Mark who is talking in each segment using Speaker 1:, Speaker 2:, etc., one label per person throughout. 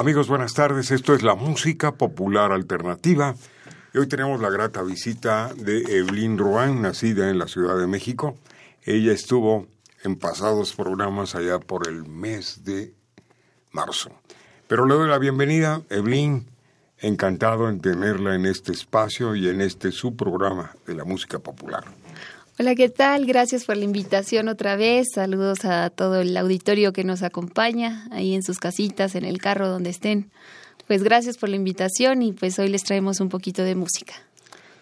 Speaker 1: Amigos, buenas tardes. Esto es la música popular alternativa. Y hoy tenemos la grata visita de Evelyn Rouen, nacida en la Ciudad de México. Ella estuvo en pasados programas allá por el mes de marzo. Pero le doy la bienvenida, Evelyn. Encantado en tenerla en este espacio y en este su programa de la música popular.
Speaker 2: Hola, ¿qué tal? Gracias por la invitación otra vez. Saludos a todo el auditorio que nos acompaña ahí en sus casitas, en el carro donde estén. Pues gracias por la invitación y pues hoy les traemos un poquito de música.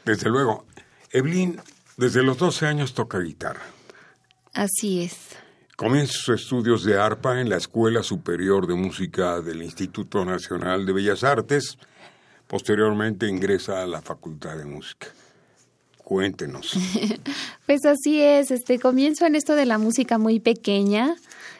Speaker 1: Desde luego. Evelyn, desde los 12 años toca guitarra.
Speaker 2: Así es.
Speaker 1: Comienza sus estudios de arpa en la Escuela Superior de Música del Instituto Nacional de Bellas Artes. Posteriormente ingresa a la Facultad de Música. Cuéntenos.
Speaker 2: pues así es, este comienzo en esto de la música muy pequeña.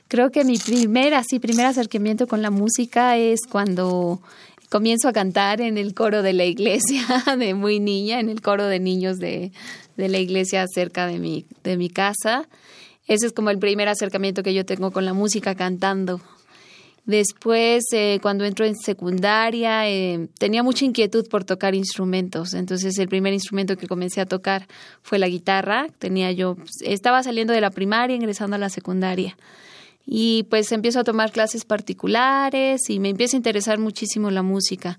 Speaker 2: Creo que mi primer, así, primer acercamiento con la música es cuando comienzo a cantar en el coro de la iglesia de muy niña, en el coro de niños de, de la iglesia cerca de mi, de mi casa. Ese es como el primer acercamiento que yo tengo con la música cantando. Después, eh, cuando entro en secundaria, eh, tenía mucha inquietud por tocar instrumentos. Entonces, el primer instrumento que comencé a tocar fue la guitarra. Tenía yo, pues, estaba saliendo de la primaria, ingresando a la secundaria. Y pues empiezo a tomar clases particulares y me empieza a interesar muchísimo la música.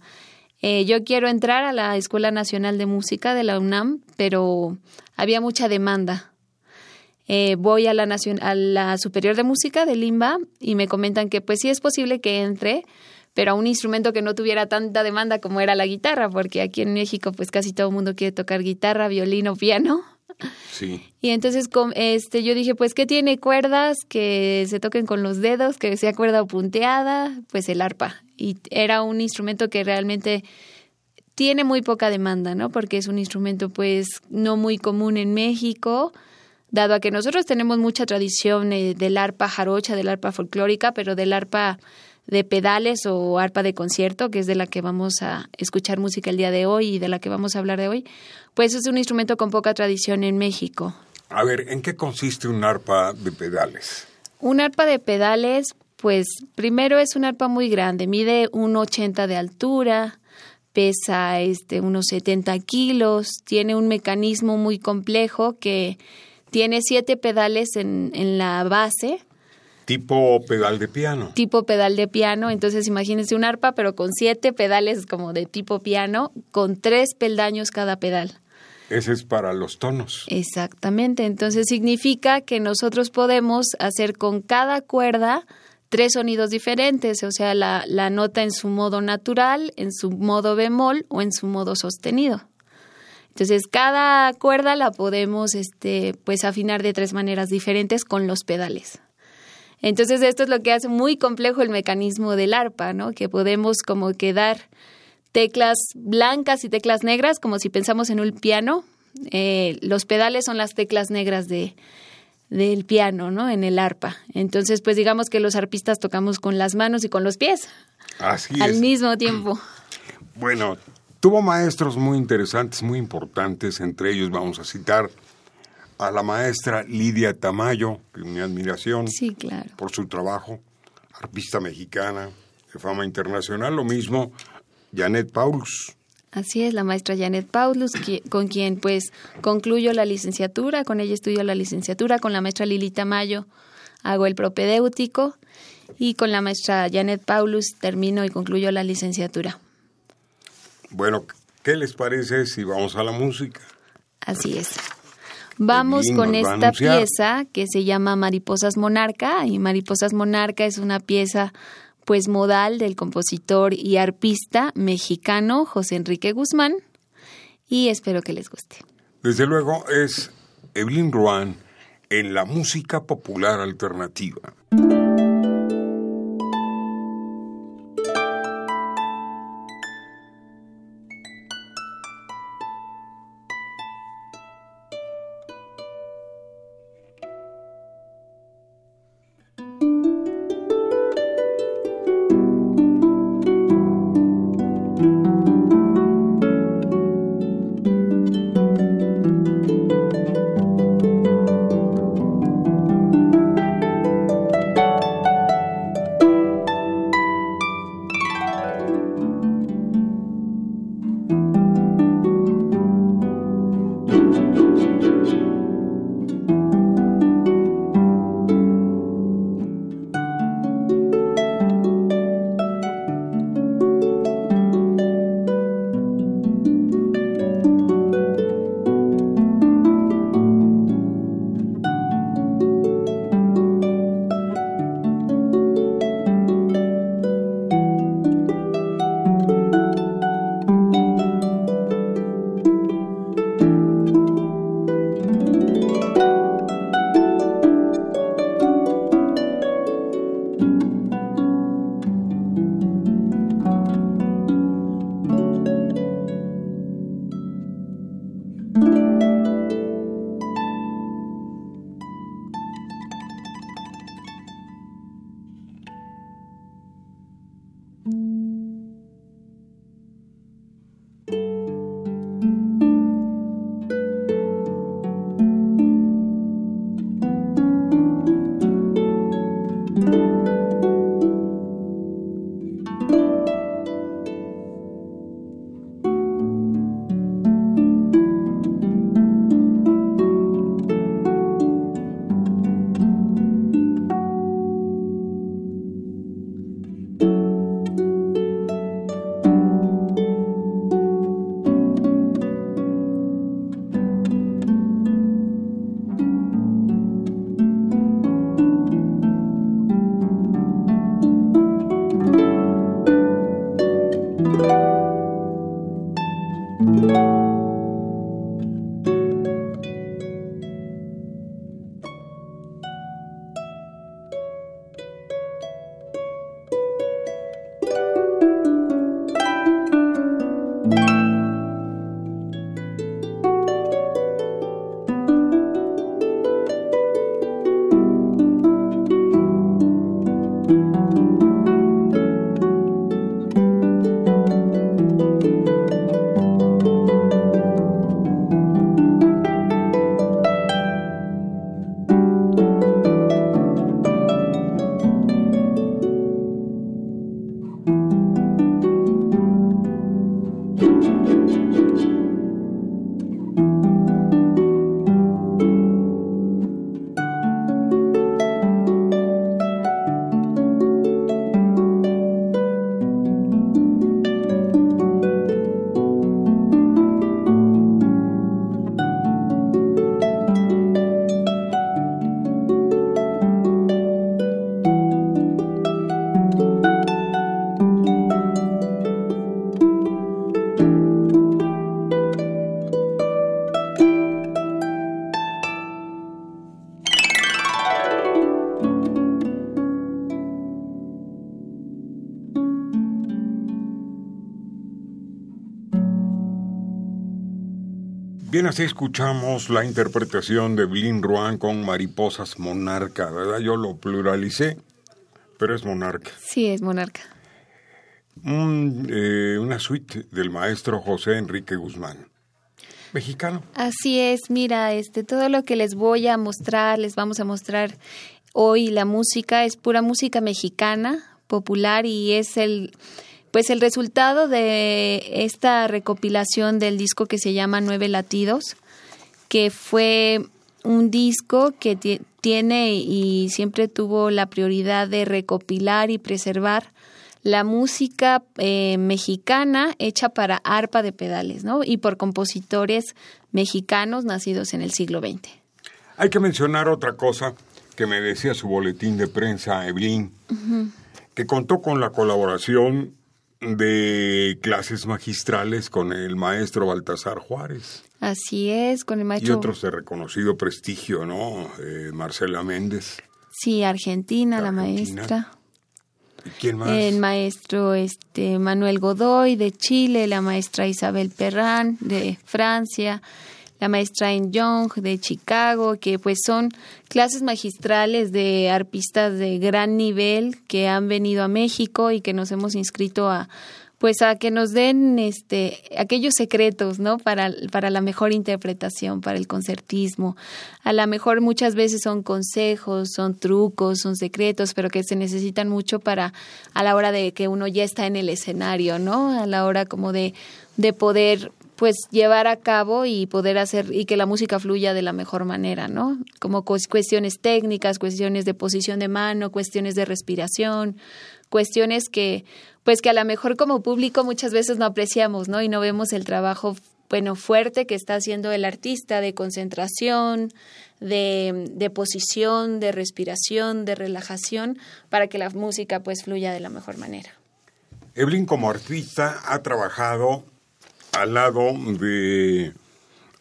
Speaker 2: Eh, yo quiero entrar a la Escuela Nacional de Música de la UNAM, pero había mucha demanda eh, voy a la, a la Superior de Música de Limba y me comentan que pues sí es posible que entre, pero a un instrumento que no tuviera tanta demanda como era la guitarra, porque aquí en México pues casi todo el mundo quiere tocar guitarra, violín o piano.
Speaker 1: Sí.
Speaker 2: Y entonces este, yo dije, pues, ¿qué tiene cuerdas que se toquen con los dedos, que sea cuerda punteada? Pues el arpa. Y era un instrumento que realmente tiene muy poca demanda, ¿no? Porque es un instrumento, pues, no muy común en México dado a que nosotros tenemos mucha tradición eh, del arpa jarocha, del arpa folclórica, pero del arpa de pedales o arpa de concierto, que es de la que vamos a escuchar música el día de hoy y de la que vamos a hablar de hoy, pues es un instrumento con poca tradición en México.
Speaker 1: A ver, ¿en qué consiste un arpa de pedales?
Speaker 2: Un arpa de pedales, pues primero es un arpa muy grande, mide 1,80 de altura, pesa este, unos 70 kilos, tiene un mecanismo muy complejo que tiene siete pedales en, en la base.
Speaker 1: Tipo pedal de piano.
Speaker 2: Tipo pedal de piano. Entonces imagínense un arpa, pero con siete pedales como de tipo piano, con tres peldaños cada pedal.
Speaker 1: Ese es para los tonos.
Speaker 2: Exactamente. Entonces significa que nosotros podemos hacer con cada cuerda tres sonidos diferentes, o sea, la, la nota en su modo natural, en su modo bemol o en su modo sostenido. Entonces, cada cuerda la podemos este, pues afinar de tres maneras diferentes con los pedales. Entonces, esto es lo que hace muy complejo el mecanismo del arpa, ¿no? Que podemos como que dar teclas blancas y teclas negras, como si pensamos en un piano. Eh, los pedales son las teclas negras de, del piano, ¿no? En el arpa. Entonces, pues digamos que los arpistas tocamos con las manos y con los pies.
Speaker 1: Así
Speaker 2: al mismo tiempo.
Speaker 1: Bueno, Tuvo maestros muy interesantes, muy importantes, entre ellos vamos a citar a la maestra Lidia Tamayo, que mi admiración
Speaker 2: sí, claro.
Speaker 1: por su trabajo, arpista mexicana de fama internacional, lo mismo Janet Paulus.
Speaker 2: Así es, la maestra Janet Paulus, con quien pues concluyo la licenciatura, con ella estudio la licenciatura, con la maestra Lili Tamayo hago el propedéutico y con la maestra Janet Paulus termino y concluyo la licenciatura.
Speaker 1: Bueno, ¿qué les parece si vamos a la música?
Speaker 2: Así es. Vamos con esta pieza que se llama Mariposas Monarca y Mariposas Monarca es una pieza pues modal del compositor y arpista mexicano José Enrique Guzmán y espero que les guste.
Speaker 1: Desde luego es Evelyn Ruan en la música popular alternativa. Bien, así escuchamos la interpretación de Blin Ruan con Mariposas Monarca, ¿verdad? Yo lo pluralicé, pero es Monarca.
Speaker 2: Sí, es Monarca.
Speaker 1: Eh, una suite del maestro José Enrique Guzmán. Mexicano.
Speaker 2: Así es, mira, este, todo lo que les voy a mostrar, les vamos a mostrar hoy la música, es pura música mexicana, popular, y es el pues el resultado de esta recopilación del disco que se llama Nueve Latidos, que fue un disco que tiene y siempre tuvo la prioridad de recopilar y preservar la música eh, mexicana hecha para arpa de pedales, ¿no? Y por compositores mexicanos nacidos en el siglo XX.
Speaker 1: Hay que mencionar otra cosa que me decía su boletín de prensa, Evelyn, que contó con la colaboración de clases magistrales con el maestro Baltasar Juárez.
Speaker 2: Así es, con el maestro.
Speaker 1: Y otros de reconocido prestigio, ¿no? Eh, Marcela Méndez.
Speaker 2: Sí, Argentina, la maestra.
Speaker 1: ¿Y quién más?
Speaker 2: El maestro este, Manuel Godoy de Chile, la maestra Isabel Perrán de Francia, la maestra En Young de Chicago, que pues son clases magistrales de arpistas de gran nivel que han venido a México y que nos hemos inscrito a pues a que nos den este aquellos secretos, ¿no? Para, para la mejor interpretación, para el concertismo. A lo mejor muchas veces son consejos, son trucos, son secretos, pero que se necesitan mucho para a la hora de que uno ya está en el escenario, ¿no? A la hora como de de poder pues llevar a cabo y poder hacer y que la música fluya de la mejor manera, ¿no? Como cuestiones técnicas, cuestiones de posición de mano, cuestiones de respiración, cuestiones que pues que a lo mejor como público muchas veces no apreciamos, ¿no? Y no vemos el trabajo bueno fuerte que está haciendo el artista de concentración, de, de posición, de respiración, de relajación para que la música pues fluya de la mejor manera.
Speaker 1: Evelyn como artista ha trabajado al lado de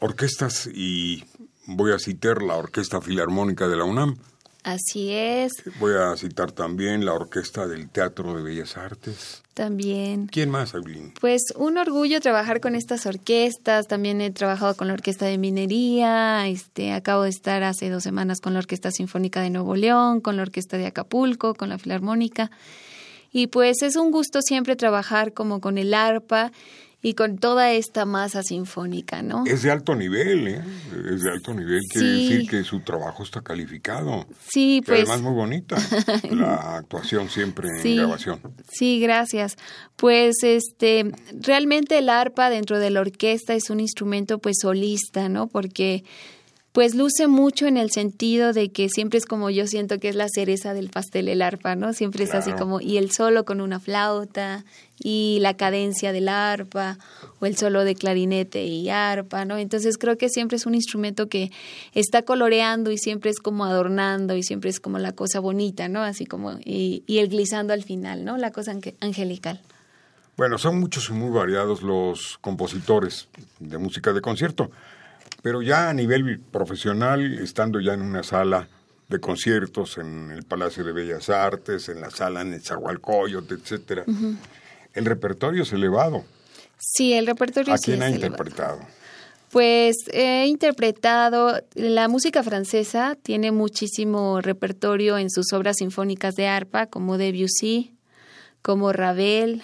Speaker 1: orquestas y voy a citar la Orquesta Filarmónica de la UNAM.
Speaker 2: Así es.
Speaker 1: Voy a citar también la Orquesta del Teatro de Bellas Artes.
Speaker 2: También.
Speaker 1: ¿Quién más, Evelyn?
Speaker 2: Pues un orgullo trabajar con estas orquestas. También he trabajado con la Orquesta de Minería. Este, acabo de estar hace dos semanas con la Orquesta Sinfónica de Nuevo León, con la Orquesta de Acapulco, con la Filarmónica. Y pues es un gusto siempre trabajar como con el arpa y con toda esta masa sinfónica, ¿no?
Speaker 1: Es de alto nivel, ¿eh? Es de alto nivel, quiere decir que su trabajo está calificado.
Speaker 2: Sí, pues.
Speaker 1: Además, muy bonita la actuación siempre en grabación.
Speaker 2: Sí, gracias. Pues, este, realmente el arpa dentro de la orquesta es un instrumento, pues, solista, ¿no? Porque pues luce mucho en el sentido de que siempre es como yo siento que es la cereza del pastel el arpa, ¿no? Siempre es así como y el solo con una flauta y la cadencia del arpa o el solo de clarinete y arpa, ¿no? Entonces creo que siempre es un instrumento que está coloreando y siempre es como adornando y siempre es como la cosa bonita, ¿no? Así como y, y el glissando al final, ¿no? La cosa angelical.
Speaker 1: Bueno, son muchos y muy variados los compositores de música de concierto. Pero ya a nivel profesional, estando ya en una sala de conciertos en el Palacio de Bellas Artes, en la sala en Nezahualcóyotl, etcétera, el repertorio es elevado.
Speaker 2: Sí, el repertorio
Speaker 1: ¿A quién ha interpretado?
Speaker 2: Pues he interpretado, la música francesa tiene muchísimo repertorio en sus obras sinfónicas de arpa, como Debussy, como Ravel,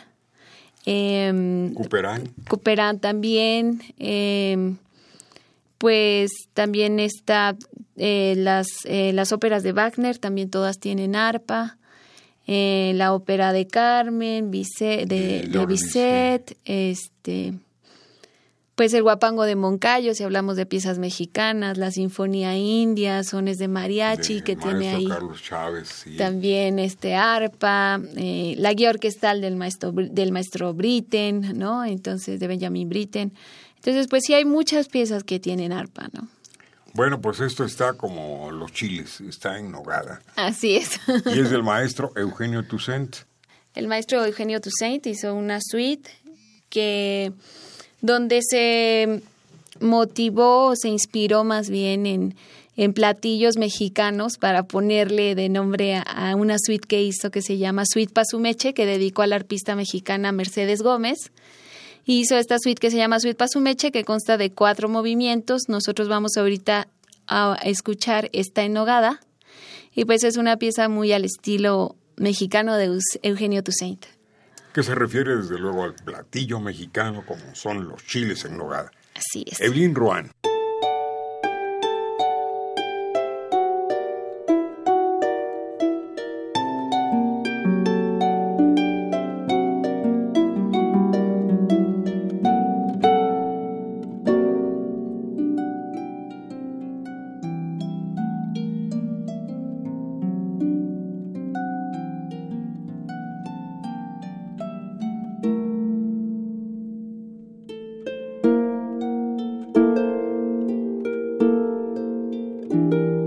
Speaker 2: eh,
Speaker 1: Couperin.
Speaker 2: también, eh, pues también está eh, las, eh, las óperas de Wagner, también todas tienen arpa. Eh, la ópera de Carmen, de, de Bizet, este, pues el guapango de Moncayo, si hablamos de piezas mexicanas, la sinfonía india, sones de mariachi que tiene ahí.
Speaker 1: Carlos Chávez,
Speaker 2: También este arpa, la guía orquestal del maestro del maestro Britten, ¿no? Entonces de Benjamin Britten. Entonces, pues sí hay muchas piezas que tienen arpa, ¿no?
Speaker 1: Bueno, pues esto está como los chiles, está en nogada.
Speaker 2: Así es.
Speaker 1: y es del maestro Eugenio Toussaint.
Speaker 2: El maestro Eugenio Toussaint hizo una suite que donde se motivó, se inspiró más bien en, en platillos mexicanos para ponerle de nombre a, a, una suite que hizo que se llama Suite Pasumeche, que dedicó a la arpista mexicana Mercedes Gómez hizo esta suite que se llama Suite Pasumeche, que consta de cuatro movimientos. Nosotros vamos ahorita a escuchar esta enogada. Y pues es una pieza muy al estilo mexicano de Eugenio Toussaint.
Speaker 1: Que se refiere desde luego al platillo mexicano como son los chiles en nogada.
Speaker 2: Así es.
Speaker 1: Evelyn Ruan. Música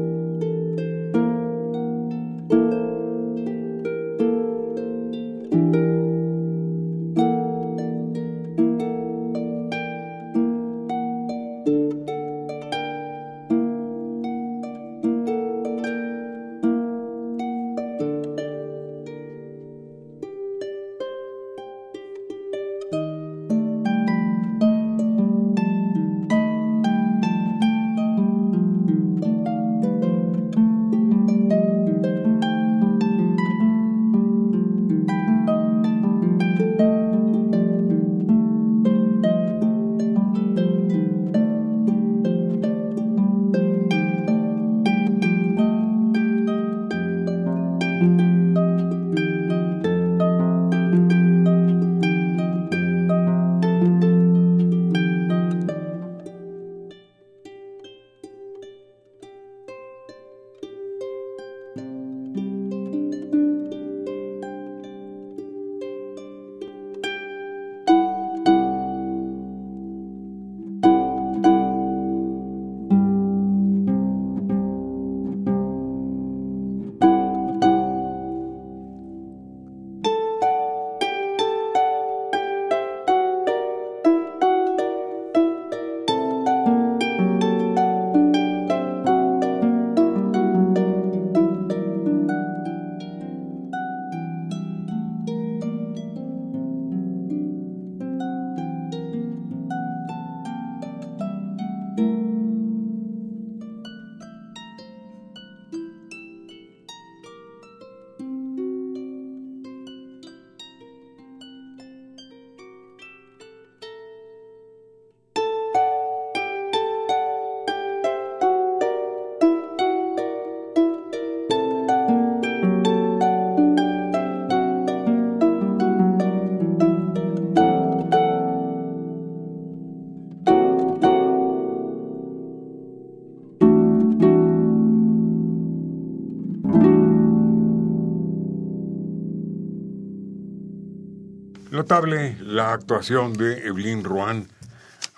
Speaker 1: Notable la actuación de Evelyn Ruan.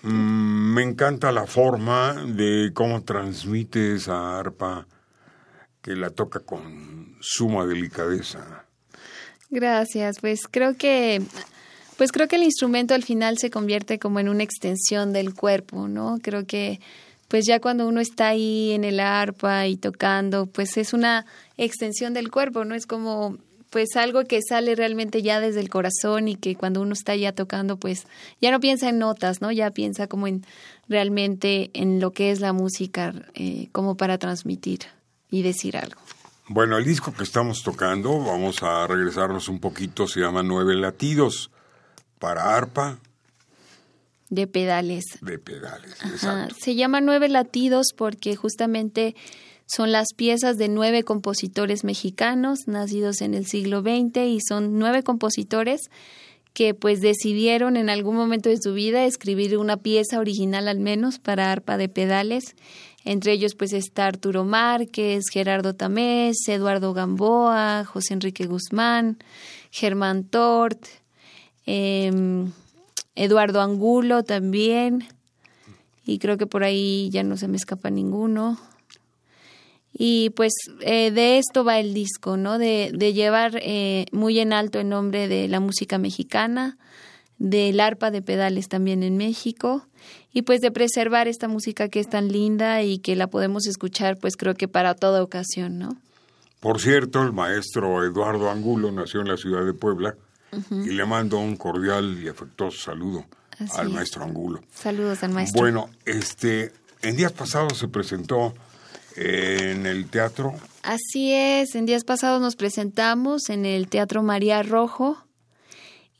Speaker 1: Mm, me encanta la forma de cómo transmite esa arpa que la toca con suma delicadeza.
Speaker 2: Gracias, pues creo que pues creo que el instrumento al final se convierte como en una extensión del cuerpo, ¿no? Creo que pues ya cuando uno está ahí en el arpa y tocando, pues es una extensión del cuerpo, ¿no? Es como pues algo que sale realmente ya desde el corazón y que cuando uno está ya tocando, pues ya no piensa en notas, ¿no? Ya piensa como en realmente en lo que es la música, eh, como para transmitir y decir algo.
Speaker 1: Bueno, el disco que estamos tocando, vamos a regresarnos un poquito, se llama Nueve Latidos para arpa.
Speaker 2: De pedales.
Speaker 1: De pedales,
Speaker 2: Se llama Nueve Latidos porque justamente son las piezas de nueve compositores mexicanos nacidos en el siglo XX y son nueve compositores que pues decidieron en algún momento de su vida escribir una pieza original al menos para arpa de pedales. Entre ellos pues está Arturo Márquez, Gerardo Tamés, Eduardo Gamboa, José Enrique Guzmán, Germán Tort, em, Eduardo Angulo también, y creo que por ahí ya no se me escapa ninguno. Y pues eh, de esto va el disco, ¿no? De, de llevar eh, muy en alto el nombre de la música mexicana, del arpa de pedales también en México y pues de preservar esta música que es tan linda y que la podemos escuchar pues creo que para toda ocasión, ¿no?
Speaker 1: Por cierto, el maestro Eduardo Angulo nació en la ciudad de Puebla y le mando un cordial y afectuoso saludo al maestro Angulo.
Speaker 2: Saludos al maestro.
Speaker 1: Bueno, este, en días pasados se presentó en el teatro.
Speaker 2: Así es, en días pasados nos presentamos en el Teatro María Rojo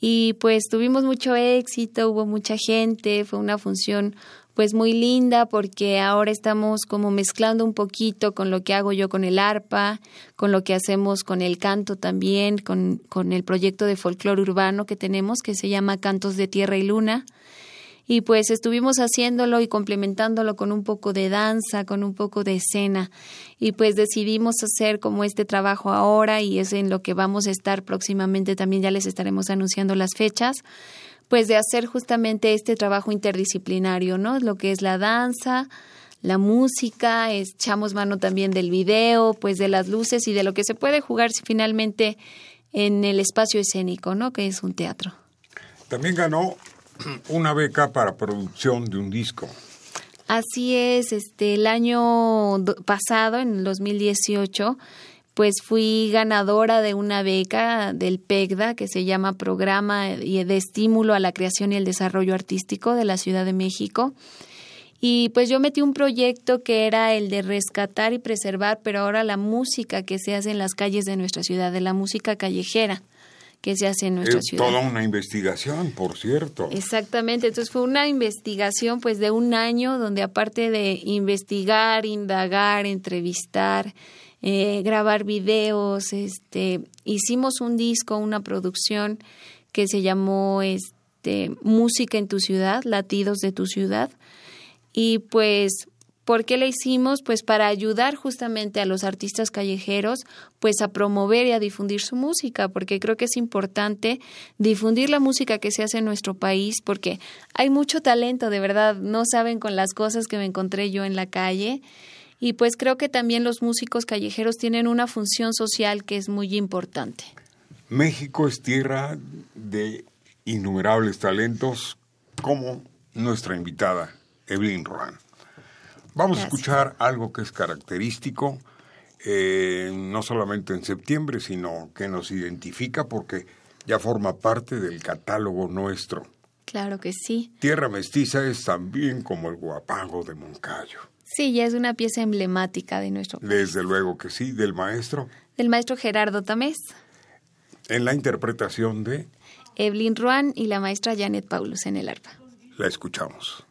Speaker 2: y pues tuvimos mucho éxito, hubo mucha gente, fue una función pues muy linda porque ahora estamos como mezclando un poquito con lo que hago yo con el arpa, con lo que hacemos con el canto también, con, con el proyecto de folclore urbano que tenemos que se llama Cantos de Tierra y Luna y pues estuvimos haciéndolo y complementándolo con un poco de danza, con un poco de escena y pues decidimos hacer como este trabajo ahora y es en lo que vamos a estar próximamente también ya les estaremos anunciando las fechas pues de hacer justamente este trabajo interdisciplinario, ¿no? Lo que es la danza, la música, echamos mano también del video, pues de las luces y de lo que se puede jugar finalmente en el espacio escénico, ¿no? Que es un teatro.
Speaker 1: También ganó una beca para producción de un disco.
Speaker 2: Así es, este el año pasado, en el 2018, pues fui ganadora de una beca del PECDA que se llama Programa de Estímulo a la Creación y el Desarrollo Artístico de la Ciudad de México. Y pues yo metí un proyecto que era el de rescatar y preservar, pero ahora la música que se hace en las calles de nuestra ciudad, de la música callejera que se hace en nuestra ciudad.
Speaker 1: Toda una investigación, por cierto.
Speaker 2: Exactamente, entonces fue una investigación pues de un año donde aparte de investigar, indagar, entrevistar, eh, grabar videos, este, hicimos un disco, una producción que se llamó este, Música en tu ciudad, Latidos de tu ciudad, y pues ¿Por qué la hicimos? Pues para ayudar justamente a los artistas callejeros, pues a promover y a difundir su música, porque creo que es importante difundir la música que se hace en nuestro país, porque hay mucho talento, de verdad, no saben con las cosas que me encontré yo en la calle. Y pues creo que también los músicos callejeros tienen una función social que es muy importante.
Speaker 1: México es tierra de innumerables talentos, como nuestra invitada, Evelyn Rohan. Vamos a escuchar algo que es característico, eh, no solamente en septiembre, sino que nos identifica porque ya forma parte del catálogo nuestro.
Speaker 2: Claro que sí.
Speaker 1: Tierra Mestiza es también como el guapango de Moncayo.
Speaker 2: Sí, ya es una pieza emblemática de nuestro
Speaker 1: país. Desde luego que sí, del maestro.
Speaker 2: Del maestro Gerardo Tamés.
Speaker 1: En la interpretación de...
Speaker 2: Evelyn Ruan y la maestra Janet Paulus en el arpa.
Speaker 1: La escuchamos.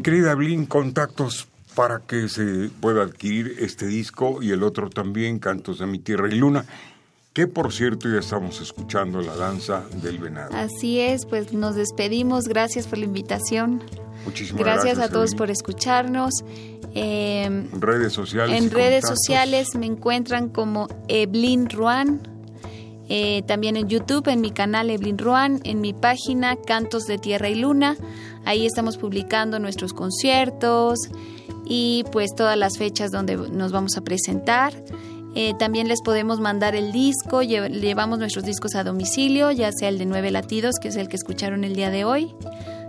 Speaker 1: Querida Blin, contactos para que se pueda adquirir este disco y el otro también, Cantos de mi Tierra y Luna, que por cierto ya estamos escuchando la danza del venado.
Speaker 2: Así es, pues nos despedimos, gracias por la invitación.
Speaker 1: Muchísimas
Speaker 2: gracias.
Speaker 1: Gracias
Speaker 2: a todos por escucharnos.
Speaker 1: Eh, redes sociales.
Speaker 2: En redes sociales me encuentran como Eblin Ruan. Eh, también en YouTube, en mi canal Eblin Ruan, en mi página Cantos de Tierra y Luna. Ahí estamos publicando nuestros conciertos y pues todas las fechas donde nos vamos a presentar. Eh, también les podemos mandar el disco, llevamos nuestros discos a domicilio, ya sea el de Nueve Latidos, que es el que escucharon el día de hoy,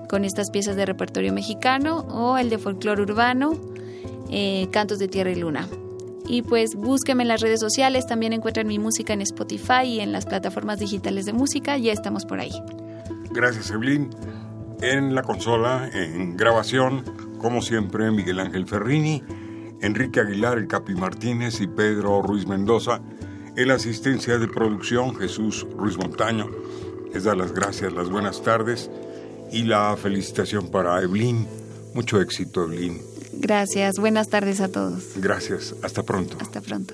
Speaker 2: con estas piezas de repertorio mexicano, o el de folclore urbano, eh, Cantos de Tierra y Luna. Y pues búsquenme en las redes sociales, también encuentran mi música en Spotify y en las plataformas digitales de música, ya estamos por ahí.
Speaker 1: Gracias, Evelyn en la consola, en grabación, como siempre, Miguel Ángel Ferrini, Enrique Aguilar, el Capi Martínez y Pedro Ruiz Mendoza. En la asistencia de producción, Jesús Ruiz Montaño. Les da las gracias, las buenas tardes y la felicitación para Evelyn. Mucho éxito, Evelyn.
Speaker 2: Gracias, buenas tardes a todos.
Speaker 1: Gracias, hasta pronto.
Speaker 2: Hasta pronto.